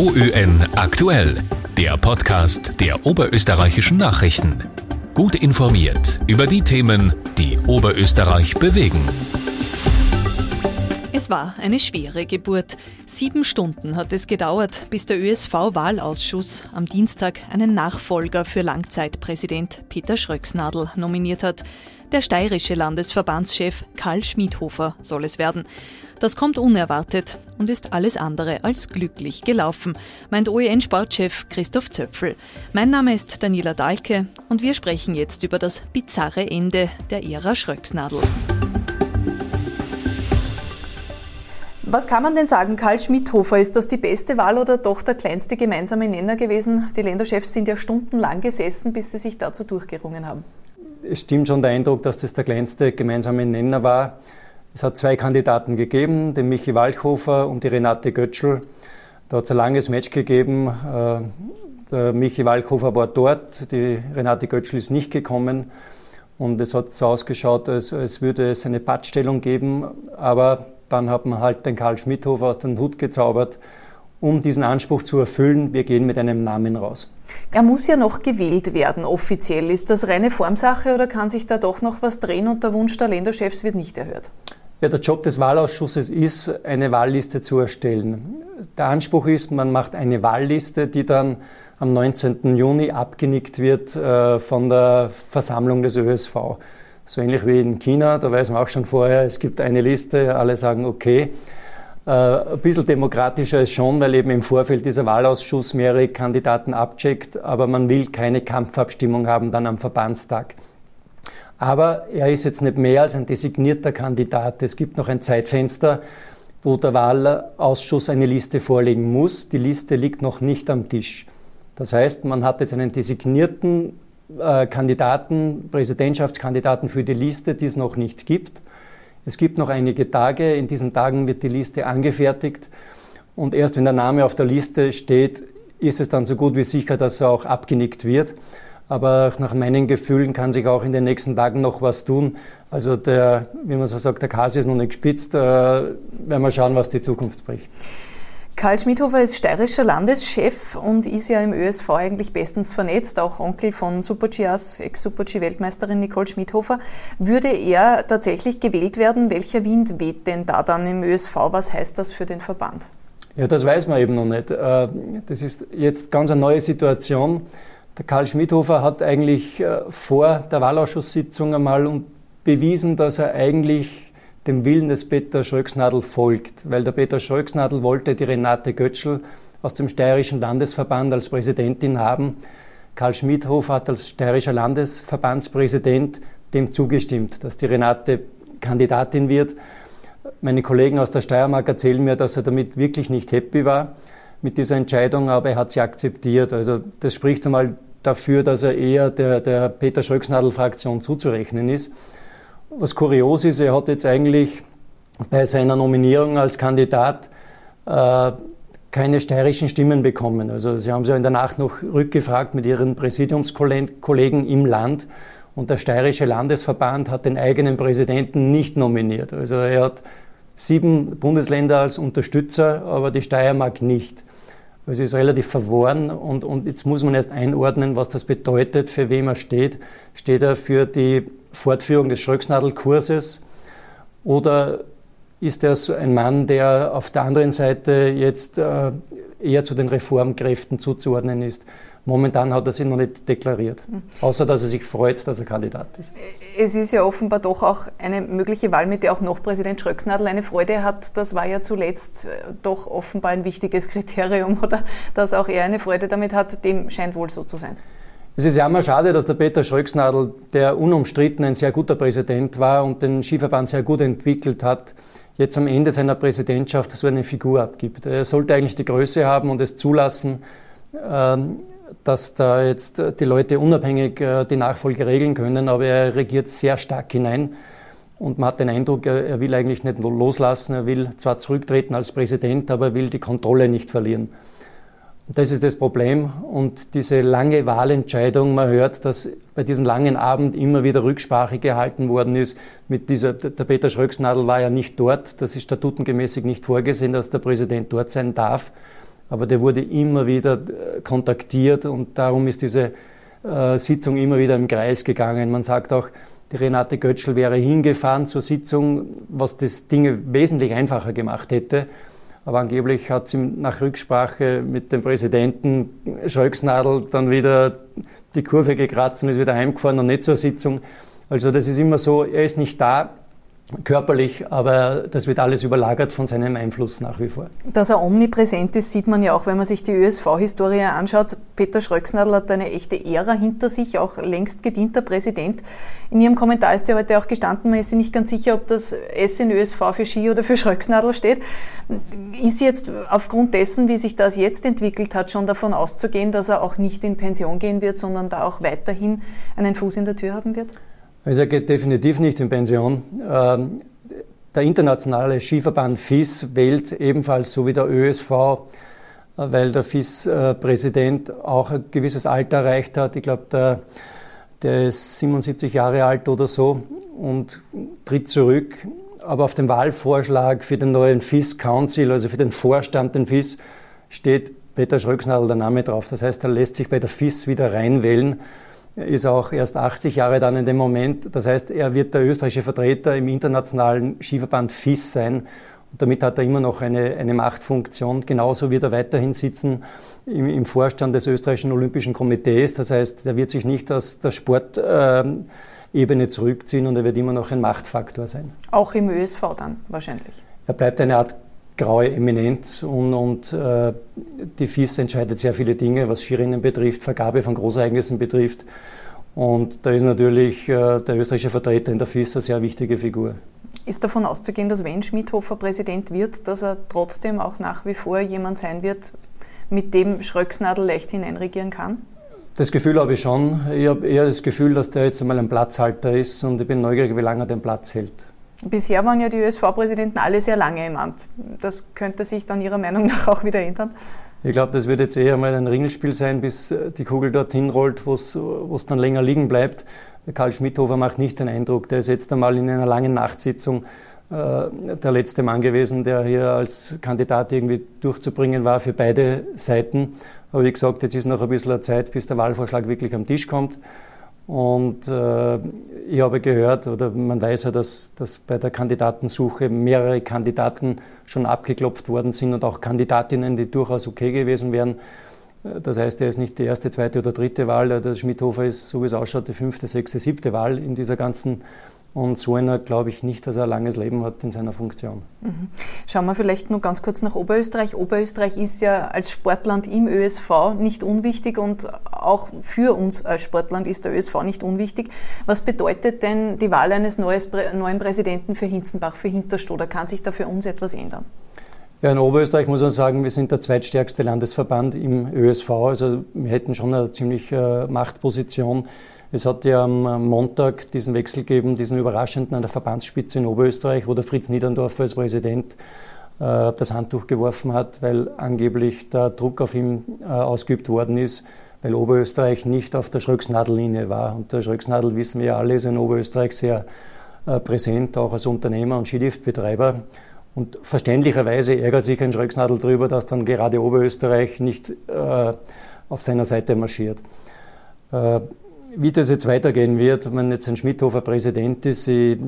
OÖN aktuell, der Podcast der oberösterreichischen Nachrichten. Gut informiert über die Themen, die Oberösterreich bewegen. Es war eine schwere Geburt. Sieben Stunden hat es gedauert, bis der ÖSV-Wahlausschuss am Dienstag einen Nachfolger für Langzeitpräsident Peter Schröcksnadel nominiert hat. Der steirische Landesverbandschef Karl Schmidhofer soll es werden. Das kommt unerwartet und ist alles andere als glücklich gelaufen, meint OEN-Sportchef Christoph Zöpfel. Mein Name ist Daniela Dahlke und wir sprechen jetzt über das bizarre Ende der Ära Schröcksnadel. Was kann man denn sagen? Karl Schmidhofer, ist das die beste Wahl oder doch der kleinste gemeinsame Nenner gewesen? Die Länderchefs sind ja stundenlang gesessen, bis sie sich dazu durchgerungen haben es stimmt schon der Eindruck, dass das der kleinste gemeinsame Nenner war. Es hat zwei Kandidaten gegeben, den Michi Walchhofer und die Renate Götschel. Da hat es ein langes Match gegeben. Äh, der Michi Walchhofer war dort, die Renate Götschel ist nicht gekommen. Und es hat so ausgeschaut, als, als würde es eine Pattstellung geben. Aber dann hat man halt den Karl Schmidhofer aus dem Hut gezaubert um diesen Anspruch zu erfüllen, wir gehen mit einem Namen raus. Er muss ja noch gewählt werden, offiziell. Ist das reine Formsache oder kann sich da doch noch was drehen und der Wunsch der Länderchefs wird nicht erhört? Ja, der Job des Wahlausschusses ist, eine Wahlliste zu erstellen. Der Anspruch ist, man macht eine Wahlliste, die dann am 19. Juni abgenickt wird äh, von der Versammlung des ÖSV. So ähnlich wie in China, da weiß man auch schon vorher, es gibt eine Liste, alle sagen okay. Äh, ein bisschen demokratischer ist schon, weil eben im Vorfeld dieser Wahlausschuss mehrere Kandidaten abcheckt, aber man will keine Kampfabstimmung haben dann am Verbandstag. Aber er ist jetzt nicht mehr als ein designierter Kandidat. Es gibt noch ein Zeitfenster, wo der Wahlausschuss eine Liste vorlegen muss. Die Liste liegt noch nicht am Tisch. Das heißt, man hat jetzt einen designierten Kandidaten, Präsidentschaftskandidaten für die Liste, die es noch nicht gibt. Es gibt noch einige Tage. In diesen Tagen wird die Liste angefertigt. Und erst wenn der Name auf der Liste steht, ist es dann so gut wie sicher, dass er auch abgenickt wird. Aber nach meinen Gefühlen kann sich auch in den nächsten Tagen noch was tun. Also der, wie man so sagt, der Kasi ist noch nicht gespitzt. Äh, werden wir schauen, was die Zukunft bringt. Karl Schmidhofer ist steirischer Landeschef und ist ja im ÖSV eigentlich bestens vernetzt, auch Onkel von Super-G-As, Ex-Super-G-Weltmeisterin Nicole Schmidhofer. Würde er tatsächlich gewählt werden? Welcher Wind weht denn da dann im ÖSV? Was heißt das für den Verband? Ja, das weiß man eben noch nicht. Äh, das ist jetzt ganz eine neue Situation. Der Karl Schmidhofer hat eigentlich äh, vor der Wahlausschusssitzung einmal bewiesen, dass er eigentlich dem Willen des Peter Schröcksnadel folgt, weil der Peter Schröcksnadel wollte die Renate Götschel aus dem Steirischen Landesverband als Präsidentin haben. Karl Schmidhof hat als steirischer Landesverbandspräsident dem zugestimmt, dass die Renate Kandidatin wird. Meine Kollegen aus der Steiermark erzählen mir, dass er damit wirklich nicht happy war mit dieser Entscheidung, aber er hat sie akzeptiert. Also das spricht einmal dafür, dass er eher der, der Peter Schröcksnadel-Fraktion zuzurechnen ist. Was kurios ist, er hat jetzt eigentlich bei seiner Nominierung als Kandidat äh, keine steirischen Stimmen bekommen. Also Sie haben sich ja in der Nacht noch rückgefragt mit Ihren Präsidiumskollegen im Land und der steirische Landesverband hat den eigenen Präsidenten nicht nominiert. Also er hat sieben Bundesländer als Unterstützer, aber die Steiermark nicht. Also ist relativ verworren und, und jetzt muss man erst einordnen, was das bedeutet, für wem er steht. Steht er für die Fortführung des Schröcksnadelkurses oder ist er so ein Mann, der auf der anderen Seite jetzt äh, eher zu den Reformkräften zuzuordnen ist? Momentan hat er sich noch nicht deklariert, hm. außer dass er sich freut, dass er Kandidat ist. Es ist ja offenbar doch auch eine mögliche Wahl, mit der auch noch Präsident Schröcksnadel eine Freude hat. Das war ja zuletzt äh, doch offenbar ein wichtiges Kriterium, oder dass auch er eine Freude damit hat. Dem scheint wohl so zu sein. Es ist ja immer schade, dass der Peter Schröcksnadel, der unumstritten ein sehr guter Präsident war und den Skiverband sehr gut entwickelt hat, jetzt am Ende seiner Präsidentschaft so eine Figur abgibt. Er sollte eigentlich die Größe haben und es zulassen, ähm, dass da jetzt die Leute unabhängig äh, die Nachfolge regeln können, aber er regiert sehr stark hinein. Und man hat den Eindruck, er will eigentlich nicht loslassen, er will zwar zurücktreten als Präsident, aber er will die Kontrolle nicht verlieren. Das ist das Problem. Und diese lange Wahlentscheidung, man hört, dass bei diesem langen Abend immer wieder Rücksprache gehalten worden ist. Mit dieser, der Peter Schröcksnadel war ja nicht dort. Das ist statutengemäßig nicht vorgesehen, dass der Präsident dort sein darf. aber der wurde immer wieder äh, kontaktiert und darum ist diese äh, Sitzung immer wieder im Kreis gegangen. Man sagt auch, die Renate Götschel wäre hingefahren zur Sitzung, was das Dinge wesentlich einfacher gemacht hätte. Aber angeblich hat sie nach Rücksprache mit dem Präsidenten Schröcksnadel dann wieder die Kurve gekratzt und ist wieder heimgefahren und nicht zur Sitzung. Also das ist immer so, er ist nicht da, körperlich, aber das wird alles überlagert von seinem Einfluss nach wie vor. Dass er omnipräsent ist, sieht man ja auch, wenn man sich die ÖSV-Historie anschaut. Peter Schröcksnadel hat eine echte Ära hinter sich, auch längst gedienter Präsident. In Ihrem Kommentar ist ja heute auch gestanden, man ist sich nicht ganz sicher, ob das S in ÖSV für Ski oder für Schröcksnadel steht. Ist jetzt aufgrund dessen, wie sich das jetzt entwickelt hat, schon davon auszugehen, dass er auch nicht in Pension gehen wird, sondern da auch weiterhin einen Fuß in der Tür haben wird? Also er geht definitiv nicht in Pension. Ähm, der internationale Skiverband FIS wählt ebenfalls so wie der ÖSV, äh, weil der FIS-Präsident auch ein gewisses Alter erreicht hat. Ich glaube, der, der ist 77 Jahre alt oder so und tritt zurück. Aber auf dem Wahlvorschlag für den neuen FIS Council, also für den Vorstand den FIS, steht Peter Schröcksnadel der Name drauf. Das heißt, er lässt sich bei der FIS wieder reinwählen ist auch erst 80 Jahre dann in dem Moment. Das heißt, er wird der österreichische Vertreter im internationalen Skiverband FIS sein. Und damit hat er immer noch eine, eine Machtfunktion. Genauso wird er weiterhin sitzen im, im Vorstand des österreichischen Olympischen Komitees. Das heißt, er wird sich nicht aus der Sportebene zurückziehen und er wird immer noch ein Machtfaktor sein. Auch im ÖSV dann wahrscheinlich. Er bleibt eine Art graue Eminenz und, und äh, die FIS entscheidet sehr viele Dinge, was Skirinnen betrifft, Vergabe von Großereignissen betrifft. Und da ist natürlich äh, der österreichische Vertreter in der FIS eine sehr wichtige Figur. Ist davon auszugehen, dass wenn Schmidhofer Präsident wird, dass er trotzdem auch nach wie vor jemand sein wird, mit dem Schröcksnadel leicht hineinregieren kann? Das Gefühl habe ich schon. Ich habe eher das Gefühl, dass der jetzt einmal ein Platzhalter ist und ich bin neugierig, wie lange er den Platz hält. Bisher waren ja die ÖSV-Präsidenten alle sehr lange im Amt. Das könnte sich dann Ihrer Meinung nach auch wieder ändern? Ich glaube, das wird jetzt eher mal ein Ringelspiel sein, bis die Kugel dorthin rollt, wo es dann länger liegen bleibt. Karl Schmidhofer macht nicht den Eindruck, der ist jetzt einmal in einer langen Nachtsitzung äh, der letzte Mann gewesen, der hier als Kandidat irgendwie durchzubringen war für beide Seiten. Aber wie gesagt, jetzt ist noch ein bisschen Zeit, bis der Wahlvorschlag wirklich am Tisch kommt. Und äh, ich habe gehört, oder man weiß ja, dass, dass bei der Kandidatensuche mehrere Kandidaten schon abgeklopft worden sind und auch Kandidatinnen, die durchaus okay gewesen wären. Das heißt, er ist nicht die erste, zweite oder dritte Wahl. Der Schmidhofer ist, so wie es ausschaut, die fünfte, sechste, siebte Wahl in dieser ganzen und so einer glaube ich nicht, dass er ein langes Leben hat in seiner Funktion. Mhm. Schauen wir vielleicht nur ganz kurz nach Oberösterreich. Oberösterreich ist ja als Sportland im ÖSV nicht unwichtig und auch für uns als Sportland ist der ÖSV nicht unwichtig. Was bedeutet denn die Wahl eines neuen Präsidenten für Hinzenbach, für Hinterstoder? Kann sich da für uns etwas ändern? Ja, in Oberösterreich muss man sagen, wir sind der zweitstärkste Landesverband im ÖSV. Also wir hätten schon eine ziemliche äh, Machtposition. Es hat ja am Montag diesen Wechsel gegeben, diesen überraschenden an der Verbandsspitze in Oberösterreich, wo der Fritz Niederndorfer als Präsident äh, das Handtuch geworfen hat, weil angeblich der Druck auf ihn äh, ausgeübt worden ist, weil Oberösterreich nicht auf der Schröcksnadellinie war. Und der Schröcksnadel, wissen wir ja alle, ist in Oberösterreich sehr äh, präsent, auch als Unternehmer und Skiliftbetreiber. Und verständlicherweise ärgert sich ein Schröcksnadel darüber, dass dann gerade Oberösterreich nicht äh, auf seiner Seite marschiert. Wie das jetzt weitergehen wird, wenn jetzt ein Schmidhofer Präsident ist, ich,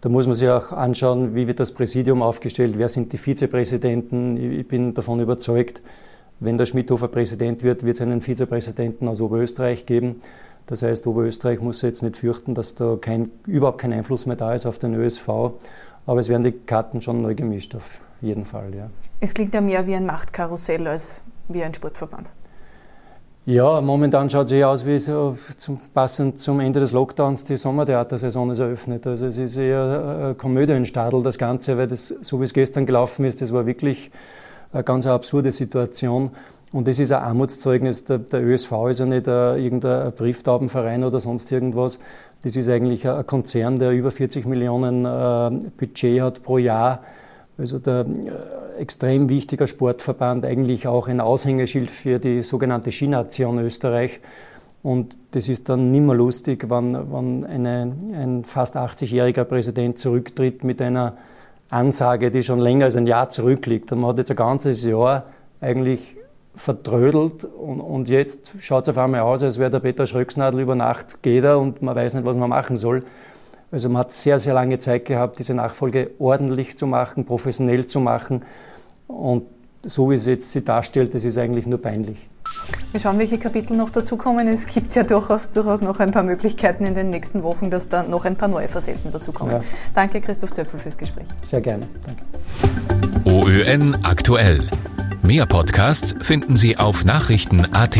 da muss man sich auch anschauen, wie wird das Präsidium aufgestellt, wer sind die Vizepräsidenten. Ich bin davon überzeugt, wenn der Schmidhofer Präsident wird, wird es einen Vizepräsidenten aus Oberösterreich geben. Das heißt, Oberösterreich muss jetzt nicht fürchten, dass da kein, überhaupt kein Einfluss mehr da ist auf den ÖSV. Aber es werden die Karten schon neu gemischt, auf jeden Fall. Ja. Es klingt ja mehr wie ein Machtkarussell als wie ein Sportverband. Ja, momentan schaut es eher aus wie so zum, passend zum Ende des Lockdowns die Sommertheatersaison ist eröffnet. Also es ist eher eine Komödie in Stadel, das Ganze, weil das, so wie es gestern gelaufen ist, das war wirklich eine ganz absurde Situation. Und das ist ein Armutszeugnis. Der, der ÖSV ist ja nicht ein, irgendein Brieftaubenverein oder sonst irgendwas. Das ist eigentlich ein Konzern, der über 40 Millionen äh, Budget hat pro Jahr also der äh, extrem wichtiger Sportverband, eigentlich auch ein Aushängeschild für die sogenannte Skination Österreich. Und das ist dann nimmer lustig, wenn, wenn eine, ein fast 80-jähriger Präsident zurücktritt mit einer Ansage, die schon länger als ein Jahr zurückliegt. Und man hat jetzt ein ganzes Jahr eigentlich verdrödelt und, und jetzt schaut es auf einmal aus, als wäre der Peter Schröcksnadel über Nacht geht er und man weiß nicht, was man machen soll. Also man hat sehr, sehr lange Zeit gehabt, diese Nachfolge ordentlich zu machen, professionell zu machen und so wie es jetzt sie darstellt, das ist eigentlich nur peinlich. Wir schauen, welche Kapitel noch dazukommen. Es gibt ja durchaus, durchaus noch ein paar Möglichkeiten in den nächsten Wochen, dass da noch ein paar neue Facetten dazukommen. Ja. Danke, Christoph Zöpfel, fürs Gespräch. Sehr gerne. Danke. OÖN aktuell. Mehr Podcasts finden Sie auf Nachrichten.at.